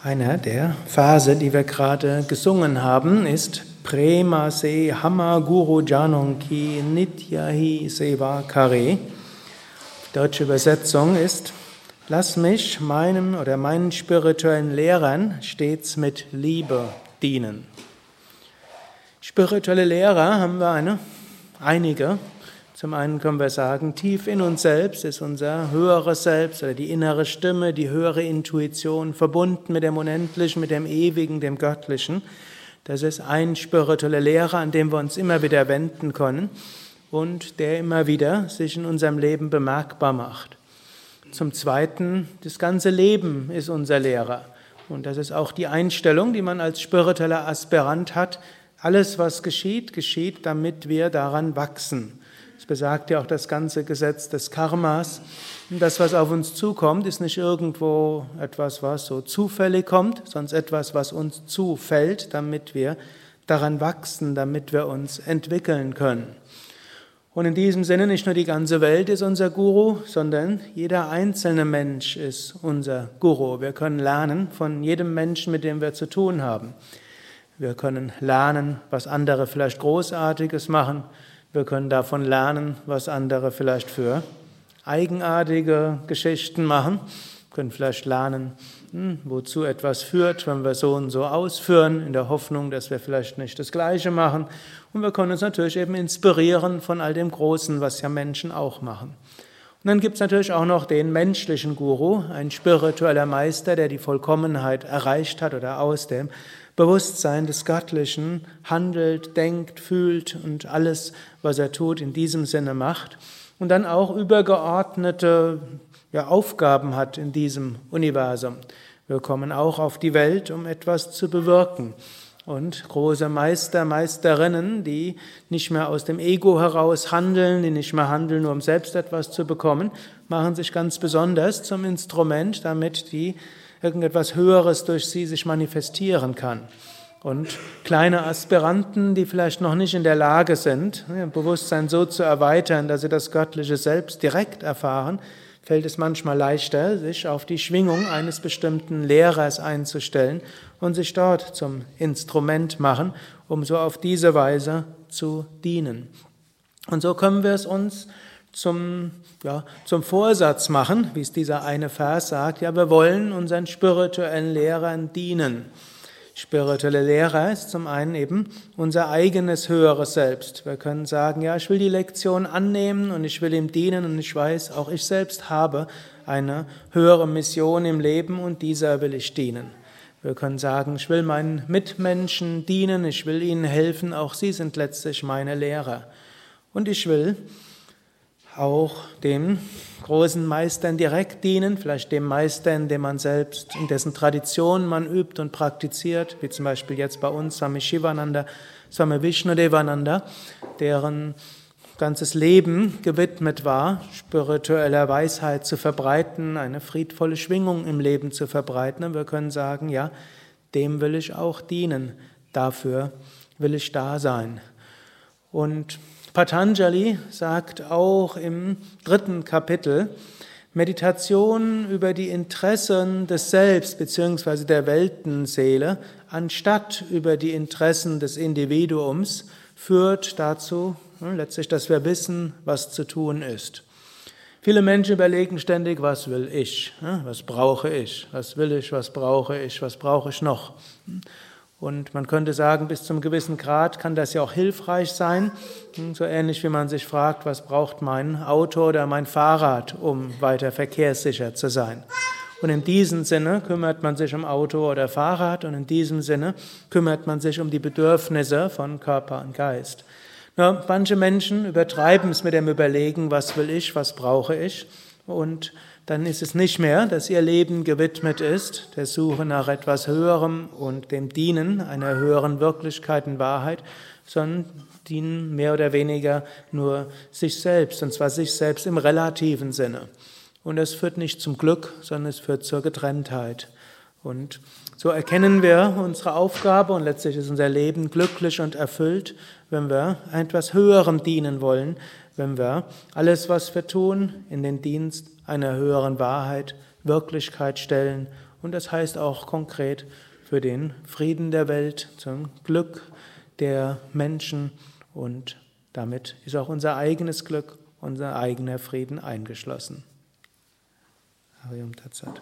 Einer der Verse, die wir gerade gesungen haben, ist Prema se Hama Guru Janonki Nityahi Seva Kare. Deutsche Übersetzung ist Lass mich meinem oder meinen spirituellen Lehrern stets mit Liebe dienen. Spirituelle Lehrer haben wir eine, einige. Zum einen können wir sagen, tief in uns selbst ist unser höheres Selbst oder die innere Stimme, die höhere Intuition, verbunden mit dem Unendlichen, mit dem Ewigen, dem Göttlichen. Das ist ein spiritueller Lehrer, an dem wir uns immer wieder wenden können und der immer wieder sich in unserem Leben bemerkbar macht. Zum Zweiten, das ganze Leben ist unser Lehrer. Und das ist auch die Einstellung, die man als spiritueller Aspirant hat. Alles, was geschieht, geschieht, damit wir daran wachsen besagt ja auch das ganze Gesetz des Karmas. Das, was auf uns zukommt, ist nicht irgendwo etwas, was so zufällig kommt, sondern etwas, was uns zufällt, damit wir daran wachsen, damit wir uns entwickeln können. Und in diesem Sinne nicht nur die ganze Welt ist unser Guru, sondern jeder einzelne Mensch ist unser Guru. Wir können lernen von jedem Menschen, mit dem wir zu tun haben. Wir können lernen, was andere vielleicht Großartiges machen. Wir können davon lernen, was andere vielleicht für eigenartige Geschichten machen. Wir können vielleicht lernen, hm, wozu etwas führt, wenn wir so und so ausführen, in der Hoffnung, dass wir vielleicht nicht das Gleiche machen. Und wir können uns natürlich eben inspirieren von all dem Großen, was ja Menschen auch machen. Und dann gibt es natürlich auch noch den menschlichen Guru, ein spiritueller Meister, der die Vollkommenheit erreicht hat oder aus dem Bewusstsein des Göttlichen handelt, denkt, fühlt und alles, was er tut, in diesem Sinne macht. Und dann auch übergeordnete ja, Aufgaben hat in diesem Universum. Wir kommen auch auf die Welt, um etwas zu bewirken. Und große Meister, Meisterinnen, die nicht mehr aus dem Ego heraus handeln, die nicht mehr handeln, nur um selbst etwas zu bekommen, machen sich ganz besonders zum Instrument, damit die irgendetwas Höheres durch sie sich manifestieren kann. Und kleine Aspiranten, die vielleicht noch nicht in der Lage sind, ihr Bewusstsein so zu erweitern, dass sie das göttliche Selbst direkt erfahren, fällt es manchmal leichter, sich auf die Schwingung eines bestimmten Lehrers einzustellen und sich dort zum Instrument machen, um so auf diese Weise zu dienen. Und so können wir es uns zum, ja, zum Vorsatz machen, wie es dieser eine Vers sagt, ja, wir wollen unseren spirituellen Lehrern dienen. Spirituelle Lehrer ist zum einen eben unser eigenes höheres Selbst. Wir können sagen, ja, ich will die Lektion annehmen und ich will ihm dienen und ich weiß, auch ich selbst habe eine höhere Mission im Leben und dieser will ich dienen. Wir können sagen, ich will meinen Mitmenschen dienen, ich will ihnen helfen, auch sie sind letztlich meine Lehrer. Und ich will auch dem großen Meistern direkt dienen, vielleicht dem Meister, in dem man selbst, in dessen Tradition man übt und praktiziert, wie zum Beispiel jetzt bei uns Swami Shivananda, Swami Vishnudevananda, deren ganzes Leben gewidmet war, spiritueller Weisheit zu verbreiten, eine friedvolle Schwingung im Leben zu verbreiten. Und wir können sagen, ja, dem will ich auch dienen, dafür will ich da sein. Und Patanjali sagt auch im dritten Kapitel, Meditation über die Interessen des Selbst bzw. der Weltenseele anstatt über die Interessen des Individuums führt dazu hm, letztlich, dass wir wissen, was zu tun ist. Viele Menschen überlegen ständig, was will ich, hm, was brauche ich, was will ich, was brauche ich, was brauche ich noch. Und man könnte sagen, bis zum gewissen Grad kann das ja auch hilfreich sein. Hm, so ähnlich wie man sich fragt, was braucht mein Auto oder mein Fahrrad, um weiter verkehrssicher zu sein. Und in diesem Sinne kümmert man sich um Auto oder Fahrrad und in diesem Sinne kümmert man sich um die Bedürfnisse von Körper und Geist. Nur manche Menschen übertreiben es mit dem Überlegen, was will ich, was brauche ich und dann ist es nicht mehr, dass ihr Leben gewidmet ist, der Suche nach etwas Höherem und dem Dienen einer höheren Wirklichkeit und Wahrheit, sondern dienen mehr oder weniger nur sich selbst, und zwar sich selbst im relativen Sinne. Und es führt nicht zum Glück, sondern es führt zur Getrenntheit. Und so erkennen wir unsere Aufgabe und letztlich ist unser Leben glücklich und erfüllt, wenn wir etwas Höherem dienen wollen, wenn wir alles, was wir tun, in den Dienst einer höheren Wahrheit, Wirklichkeit stellen Und das heißt auch konkret für den Frieden der Welt, zum Glück der Menschen und damit ist auch unser eigenes Glück, unser eigener Frieden eingeschlossen. Harium Tatsat.